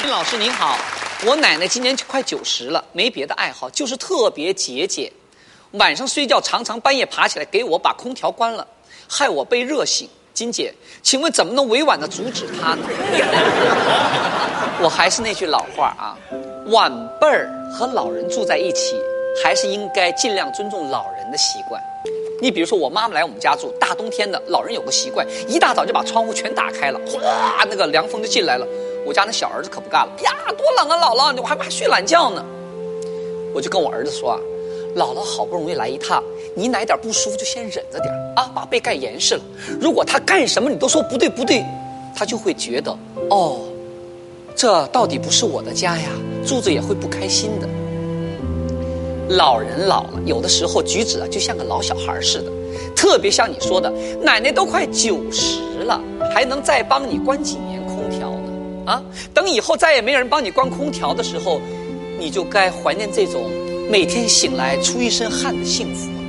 金老师您好，我奶奶今年快九十了，没别的爱好，就是特别节俭。晚上睡觉常常半夜爬起来给我把空调关了，害我被热醒。金姐，请问怎么能委婉的阻止她呢？我还是那句老话啊，晚辈儿和老人住在一起，还是应该尽量尊重老人的习惯。你比如说，我妈妈来我们家住，大冬天的，老人有个习惯，一大早就把窗户全打开了，哗，那个凉风就进来了。我家那小儿子可不干了，呀，多冷啊，姥姥，我还怕睡懒觉呢。我就跟我儿子说啊，姥姥好不容易来一趟，你哪点不舒服就先忍着点啊，把被盖严实了。如果他干什么你都说不对不对，他就会觉得哦，这到底不是我的家呀，住着也会不开心的。老人老了，有的时候举止啊就像个老小孩似的，特别像你说的，奶奶都快九十了，还能再帮你关几年？啊，等以后再也没人帮你关空调的时候，你就该怀念这种每天醒来出一身汗的幸福了。